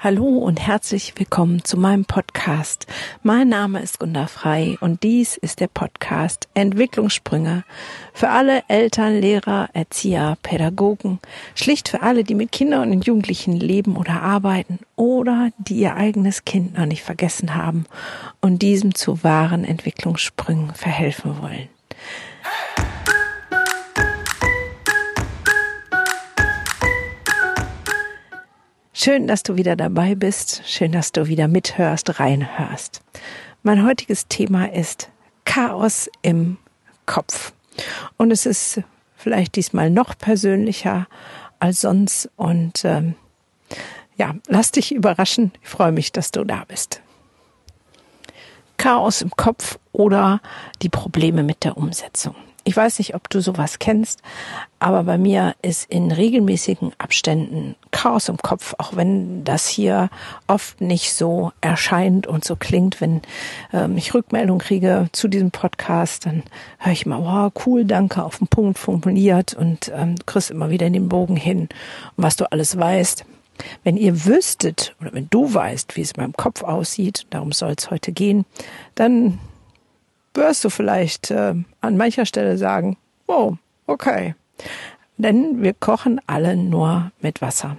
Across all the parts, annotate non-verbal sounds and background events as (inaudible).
Hallo und herzlich willkommen zu meinem Podcast. Mein Name ist Gunda Frei und dies ist der Podcast Entwicklungssprünge für alle Eltern, Lehrer, Erzieher, Pädagogen, schlicht für alle, die mit Kindern und Jugendlichen leben oder arbeiten oder die ihr eigenes Kind noch nicht vergessen haben und diesem zu wahren Entwicklungssprüngen verhelfen wollen. Schön, dass du wieder dabei bist. Schön, dass du wieder mithörst, reinhörst. Mein heutiges Thema ist Chaos im Kopf. Und es ist vielleicht diesmal noch persönlicher als sonst. Und ähm, ja, lass dich überraschen. Ich freue mich, dass du da bist. Chaos im Kopf oder die Probleme mit der Umsetzung. Ich weiß nicht, ob du sowas kennst, aber bei mir ist in regelmäßigen Abständen Chaos im Kopf, auch wenn das hier oft nicht so erscheint und so klingt, wenn ähm, ich Rückmeldung kriege zu diesem Podcast, dann höre ich mal, wow, cool, danke, auf den Punkt formuliert und ähm, kriegst immer wieder in den Bogen hin, was du alles weißt. Wenn ihr wüsstet oder wenn du weißt, wie es in meinem Kopf aussieht, darum soll es heute gehen, dann wirst du vielleicht äh, an mancher Stelle sagen, oh, okay. Denn wir kochen alle nur mit Wasser.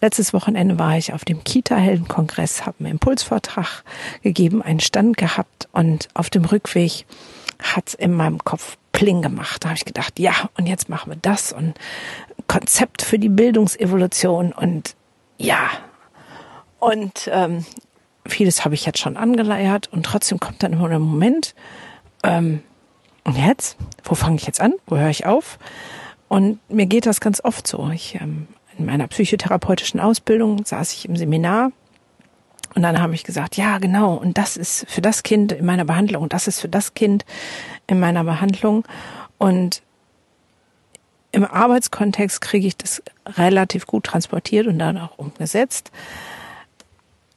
Letztes Wochenende war ich auf dem Kita-Helden-Kongress, habe einen Impulsvortrag gegeben, einen Stand gehabt und auf dem Rückweg hat's in meinem Kopf pling gemacht. Da habe ich gedacht, ja, und jetzt machen wir das und Konzept für die Bildungsevolution und ja. Und ähm, vieles habe ich jetzt schon angeleiert und trotzdem kommt dann immer der Moment, ähm, und jetzt? Wo fange ich jetzt an? Wo höre ich auf? Und mir geht das ganz oft so. Ich, ähm, in meiner psychotherapeutischen Ausbildung saß ich im Seminar und dann habe ich gesagt, ja, genau, und das ist für das Kind in meiner Behandlung und das ist für das Kind in meiner Behandlung. Und im Arbeitskontext kriege ich das relativ gut transportiert und dann auch umgesetzt.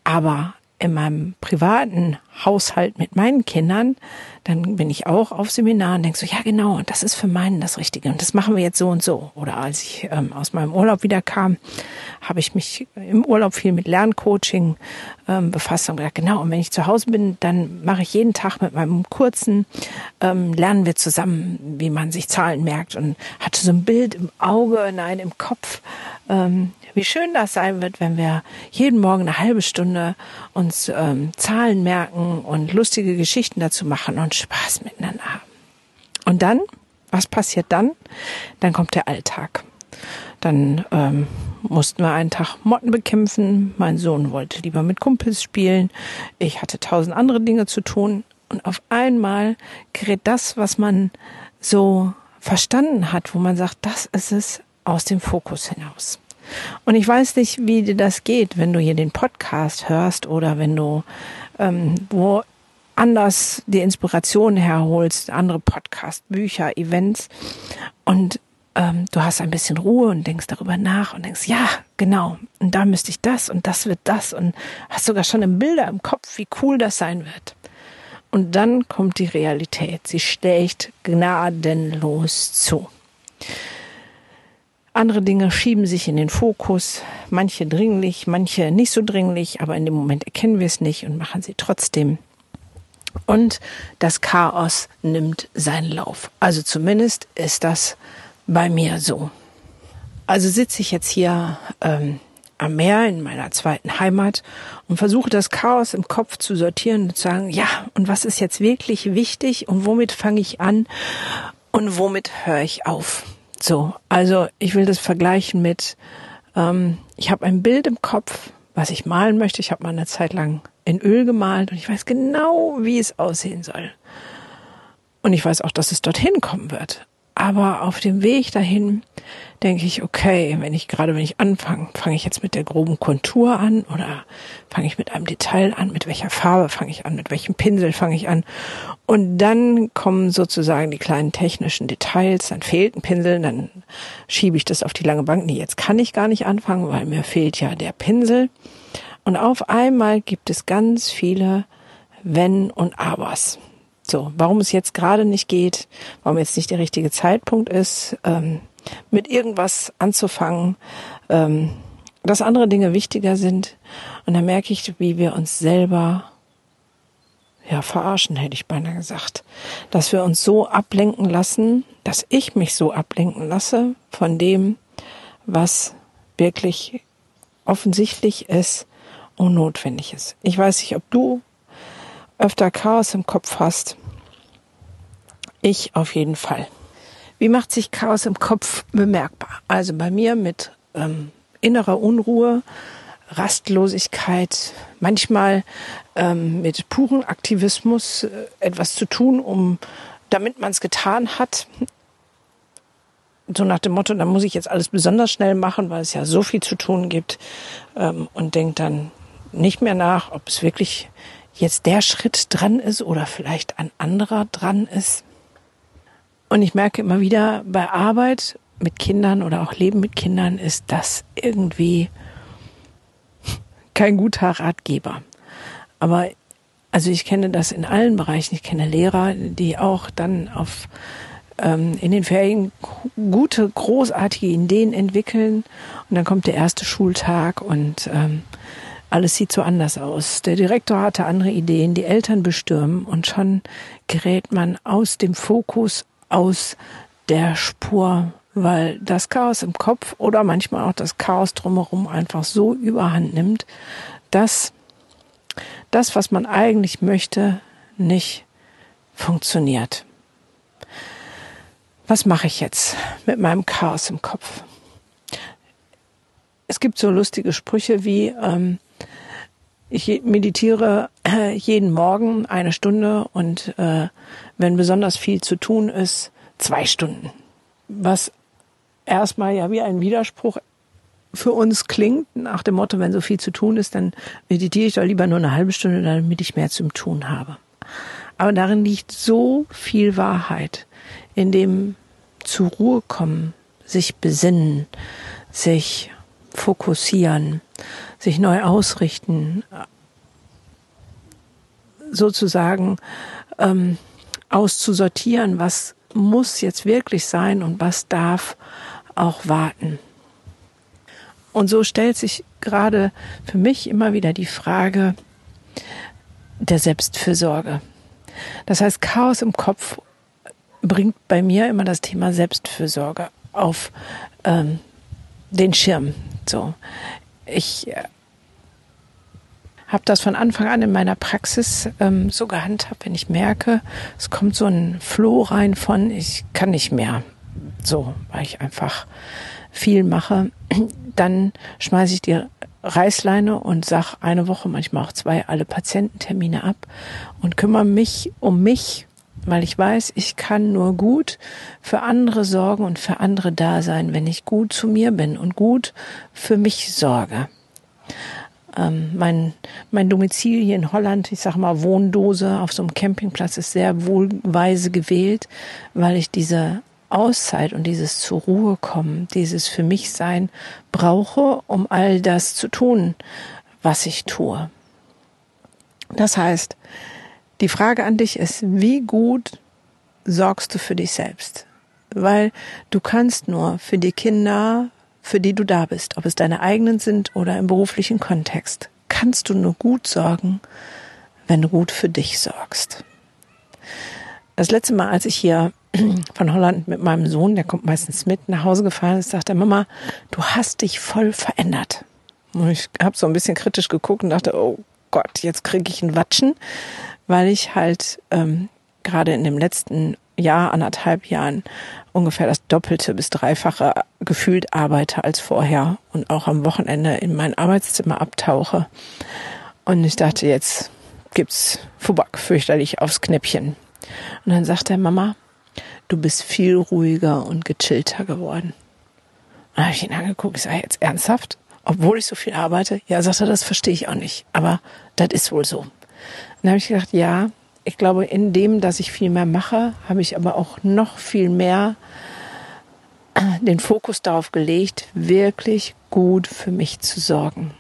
Aber in meinem privaten Haushalt mit meinen Kindern, dann bin ich auch auf Seminar und denke so, ja genau, und das ist für meinen das Richtige und das machen wir jetzt so und so. Oder als ich ähm, aus meinem Urlaub wieder kam, habe ich mich im Urlaub viel mit Lerncoaching ähm, befasst und gedacht, genau, und wenn ich zu Hause bin, dann mache ich jeden Tag mit meinem kurzen, ähm, lernen wir zusammen, wie man sich Zahlen merkt und hatte so ein Bild im Auge, nein, im Kopf, ähm, wie schön das sein wird, wenn wir jeden Morgen eine halbe Stunde uns ähm, Zahlen merken und lustige Geschichten dazu machen und Spaß miteinander haben. Und dann, was passiert dann? Dann kommt der Alltag. Dann ähm, mussten wir einen Tag Motten bekämpfen. Mein Sohn wollte lieber mit Kumpels spielen. Ich hatte tausend andere Dinge zu tun. Und auf einmal gerät das, was man so verstanden hat, wo man sagt, das ist es, aus dem Fokus hinaus. Und ich weiß nicht, wie dir das geht, wenn du hier den Podcast hörst oder wenn du ähm, wo anders die Inspiration herholst, andere Podcasts, Bücher, Events und ähm, du hast ein bisschen Ruhe und denkst darüber nach und denkst, ja, genau, und da müsste ich das und das wird das und hast sogar schon im Bilder im Kopf, wie cool das sein wird. Und dann kommt die Realität. Sie schlägt gnadenlos zu. Andere Dinge schieben sich in den Fokus, manche dringlich, manche nicht so dringlich, aber in dem Moment erkennen wir es nicht und machen sie trotzdem. Und das Chaos nimmt seinen Lauf. Also zumindest ist das bei mir so. Also sitze ich jetzt hier ähm, am Meer in meiner zweiten Heimat und versuche das Chaos im Kopf zu sortieren und zu sagen, ja, und was ist jetzt wirklich wichtig und womit fange ich an und womit höre ich auf? So, also ich will das vergleichen mit, ähm, ich habe ein Bild im Kopf, was ich malen möchte. Ich habe mal eine Zeit lang in Öl gemalt und ich weiß genau, wie es aussehen soll. Und ich weiß auch, dass es dorthin kommen wird. Aber auf dem Weg dahin denke ich, okay, wenn ich gerade, wenn ich anfange, fange ich jetzt mit der groben Kontur an oder fange ich mit einem Detail an, mit welcher Farbe fange ich an, mit welchem Pinsel fange ich an. Und dann kommen sozusagen die kleinen technischen Details, dann fehlt ein Pinsel, dann schiebe ich das auf die lange Bank. Nee, jetzt kann ich gar nicht anfangen, weil mir fehlt ja der Pinsel. Und auf einmal gibt es ganz viele Wenn und Abers. So, warum es jetzt gerade nicht geht, warum jetzt nicht der richtige Zeitpunkt ist, ähm, mit irgendwas anzufangen, ähm, dass andere Dinge wichtiger sind. Und dann merke ich, wie wir uns selber ja, verarschen, hätte ich beinahe gesagt. Dass wir uns so ablenken lassen, dass ich mich so ablenken lasse von dem, was wirklich offensichtlich ist und notwendig ist. Ich weiß nicht, ob du öfter Chaos im Kopf hast. Ich auf jeden Fall. Wie macht sich Chaos im Kopf bemerkbar? Also bei mir mit ähm, innerer Unruhe, Rastlosigkeit, manchmal ähm, mit puren Aktivismus äh, etwas zu tun, um damit man es getan hat. So nach dem Motto, da muss ich jetzt alles besonders schnell machen, weil es ja so viel zu tun gibt ähm, und denkt dann nicht mehr nach, ob es wirklich jetzt der Schritt dran ist oder vielleicht ein anderer dran ist. Und ich merke immer wieder bei Arbeit mit Kindern oder auch Leben mit Kindern ist das irgendwie kein guter Ratgeber. Aber also ich kenne das in allen Bereichen. Ich kenne Lehrer, die auch dann auf ähm, in den Ferien gute, großartige Ideen entwickeln und dann kommt der erste Schultag und ähm, alles sieht so anders aus. Der Direktor hatte andere Ideen, die Eltern bestürmen und schon gerät man aus dem Fokus, aus der Spur, weil das Chaos im Kopf oder manchmal auch das Chaos drumherum einfach so überhand nimmt, dass das, was man eigentlich möchte, nicht funktioniert. Was mache ich jetzt mit meinem Chaos im Kopf? Es gibt so lustige Sprüche wie, ähm, ich meditiere äh, jeden Morgen eine Stunde und äh, wenn besonders viel zu tun ist, zwei Stunden. Was erstmal ja wie ein Widerspruch für uns klingt, nach dem Motto, wenn so viel zu tun ist, dann meditiere ich doch lieber nur eine halbe Stunde, damit ich mehr zum Tun habe. Aber darin liegt so viel Wahrheit, in dem zur Ruhe kommen, sich besinnen, sich fokussieren, sich neu ausrichten, sozusagen ähm, auszusortieren, was muss jetzt wirklich sein und was darf auch warten. Und so stellt sich gerade für mich immer wieder die Frage der Selbstfürsorge. Das heißt, Chaos im Kopf bringt bei mir immer das Thema Selbstfürsorge auf ähm, den Schirm. So, ich äh, habe das von Anfang an in meiner Praxis ähm, so gehandhabt, wenn ich merke, es kommt so ein Floh rein von, ich kann nicht mehr. So, weil ich einfach viel mache, (clears throat) dann schmeiße ich die Reißleine und sag eine Woche, manchmal auch zwei, alle Patiententermine ab und kümmere mich um mich, weil ich weiß, ich kann nur gut für andere sorgen und für andere da sein, wenn ich gut zu mir bin und gut für mich sorge. Ähm, mein, mein Domizil hier in Holland, ich sag mal Wohndose auf so einem Campingplatz, ist sehr wohlweise gewählt, weil ich diese Auszeit und dieses zur Ruhe kommen, dieses für mich sein brauche, um all das zu tun, was ich tue. Das heißt, die Frage an dich ist, wie gut sorgst du für dich selbst? Weil du kannst nur für die Kinder, für die du da bist, ob es deine eigenen sind oder im beruflichen Kontext, kannst du nur gut sorgen, wenn du gut für dich sorgst. Das letzte Mal, als ich hier (clears throat) von Holland mit meinem Sohn, der kommt meistens mit, nach Hause gefahren ist, sagte Mama, du hast dich voll verändert. Und ich habe so ein bisschen kritisch geguckt und dachte, oh Gott, jetzt kriege ich einen Watschen, weil ich halt ähm, gerade in dem letzten Jahr, anderthalb Jahren ungefähr das Doppelte bis Dreifache gefühlt arbeite als vorher und auch am Wochenende in mein Arbeitszimmer abtauche. Und ich dachte, jetzt gibt's Fubak fürchterlich aufs Knäppchen. Und dann sagt er, Mama, du bist viel ruhiger und gechillter geworden. Dann habe ich ihn angeguckt, ich sage, jetzt ernsthaft? Obwohl ich so viel arbeite? Ja, sagt er, das verstehe ich auch nicht. Aber das ist wohl so. dann habe ich gedacht, ja, ich glaube, in dem, dass ich viel mehr mache, habe ich aber auch noch viel mehr äh, den Fokus darauf gelegt, wirklich gut für mich zu sorgen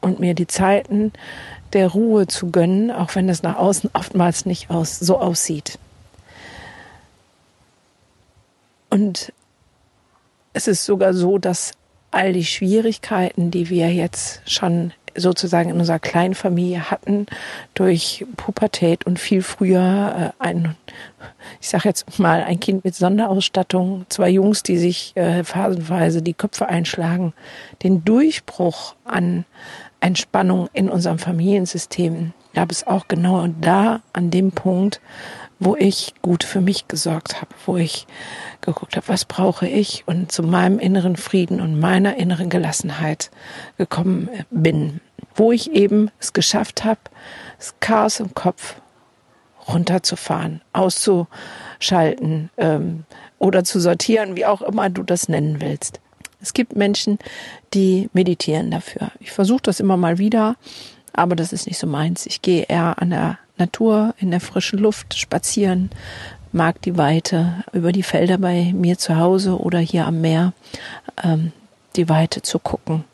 und mir die Zeiten der Ruhe zu gönnen, auch wenn es nach außen oftmals nicht aus, so aussieht. Und es ist sogar so, dass all die Schwierigkeiten, die wir jetzt schon sozusagen in unserer kleinen Familie hatten, durch Pubertät und viel früher äh, ein, ich sage jetzt mal, ein Kind mit Sonderausstattung, zwei Jungs, die sich äh, phasenweise die Köpfe einschlagen, den Durchbruch an Entspannung in unserem Familiensystem gab es auch genau da an dem Punkt, wo ich gut für mich gesorgt habe, wo ich geguckt habe, was brauche ich und zu meinem inneren Frieden und meiner inneren Gelassenheit gekommen bin wo ich eben es geschafft habe, das Chaos im Kopf runterzufahren, auszuschalten ähm, oder zu sortieren, wie auch immer du das nennen willst. Es gibt Menschen, die meditieren dafür. Ich versuche das immer mal wieder, aber das ist nicht so meins. Ich gehe eher an der Natur, in der frischen Luft spazieren, mag die Weite über die Felder bei mir zu Hause oder hier am Meer, ähm, die Weite zu gucken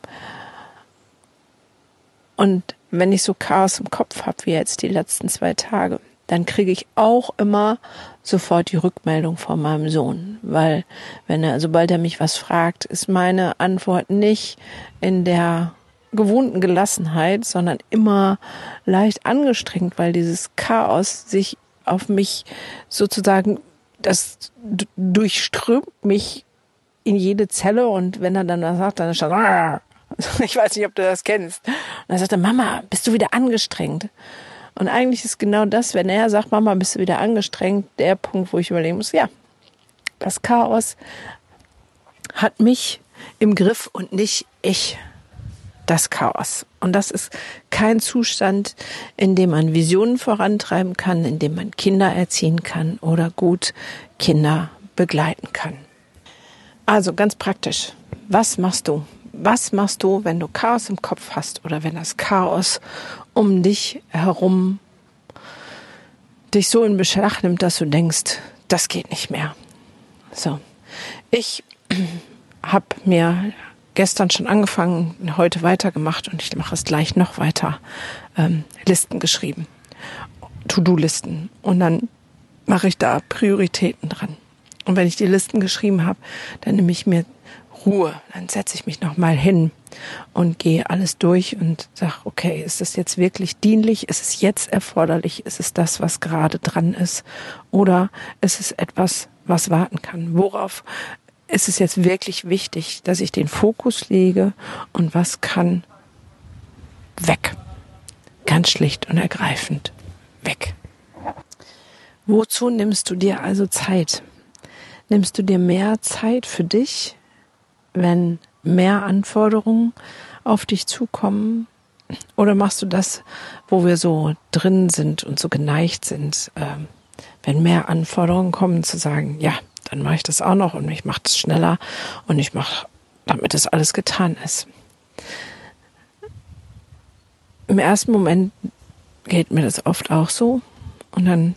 und wenn ich so Chaos im Kopf habe, wie jetzt die letzten zwei Tage, dann kriege ich auch immer sofort die Rückmeldung von meinem Sohn, weil wenn er, sobald er mich was fragt, ist meine Antwort nicht in der gewohnten Gelassenheit, sondern immer leicht angestrengt, weil dieses Chaos sich auf mich sozusagen, das durchströmt mich in jede Zelle und wenn er dann da sagt, dann ist er (laughs) Ich weiß nicht, ob du das kennst. Und er sagte, Mama, bist du wieder angestrengt? Und eigentlich ist genau das, wenn er sagt, Mama, bist du wieder angestrengt, der Punkt, wo ich überlegen muss, ja, das Chaos hat mich im Griff und nicht ich das Chaos. Und das ist kein Zustand, in dem man Visionen vorantreiben kann, in dem man Kinder erziehen kann oder gut Kinder begleiten kann. Also ganz praktisch. Was machst du, was machst du, wenn du Chaos im Kopf hast oder wenn das Chaos um dich herum dich so in Beschlag nimmt, dass du denkst, das geht nicht mehr. So, ich (clears throat) habe mir gestern schon angefangen, heute weitergemacht und ich mache es gleich noch weiter. Ähm, Listen geschrieben, To-Do-Listen und dann mache ich da Prioritäten dran. Und wenn ich die Listen geschrieben habe, dann nehme ich mir Ruhe. Dann setze ich mich nochmal hin und gehe alles durch und sage, okay, ist es jetzt wirklich dienlich? Ist es jetzt erforderlich? Ist es das, was gerade dran ist? Oder ist es etwas, was warten kann? Worauf ist es jetzt wirklich wichtig, dass ich den Fokus lege und was kann weg? Ganz schlicht und ergreifend weg. Wozu nimmst du dir also Zeit? Nimmst du dir mehr Zeit für dich, wenn mehr Anforderungen auf dich zukommen? Oder machst du das, wo wir so drin sind und so geneigt sind, ähm, wenn mehr Anforderungen kommen, zu sagen, ja, dann mache ich das auch noch und ich mache das schneller und ich mache, damit das alles getan ist. Im ersten Moment geht mir das oft auch so und dann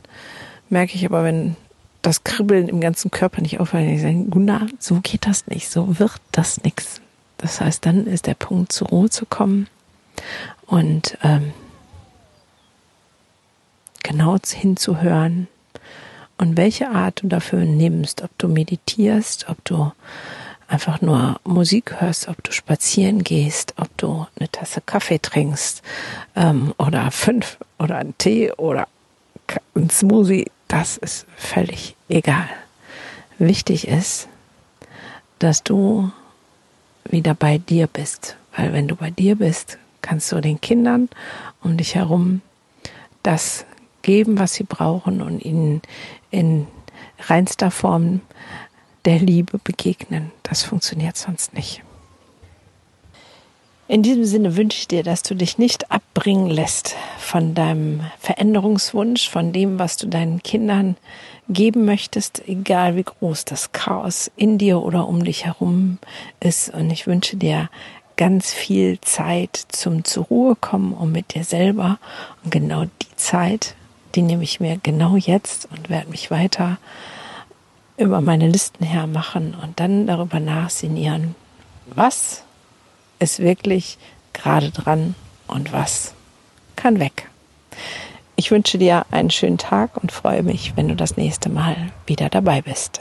merke ich aber, wenn das Kribbeln im ganzen Körper nicht aufhören. Ich sage, Gunnar, so geht das nicht, so wird das nichts. Das heißt, dann ist der Punkt, zur Ruhe zu kommen und ähm, genau hinzuhören und welche Art du dafür nimmst, ob du meditierst, ob du einfach nur Musik hörst, ob du spazieren gehst, ob du eine Tasse Kaffee trinkst ähm, oder fünf oder einen Tee oder ein Smoothie, das ist völlig egal. Wichtig ist, dass du wieder bei dir bist. Weil wenn du bei dir bist, kannst du den Kindern um dich herum das geben, was sie brauchen und ihnen in reinster Form der Liebe begegnen. Das funktioniert sonst nicht. In diesem Sinne wünsche ich dir, dass du dich nicht abbringen lässt von deinem Veränderungswunsch, von dem, was du deinen Kindern geben möchtest, egal wie groß das Chaos in dir oder um dich herum ist. Und ich wünsche dir ganz viel Zeit zum zur Ruhe kommen und mit dir selber. Und genau die Zeit, die nehme ich mir genau jetzt und werde mich weiter über meine Listen hermachen und dann darüber nachsinnieren, was ist wirklich gerade dran und was kann weg. Ich wünsche dir einen schönen Tag und freue mich, wenn du das nächste Mal wieder dabei bist.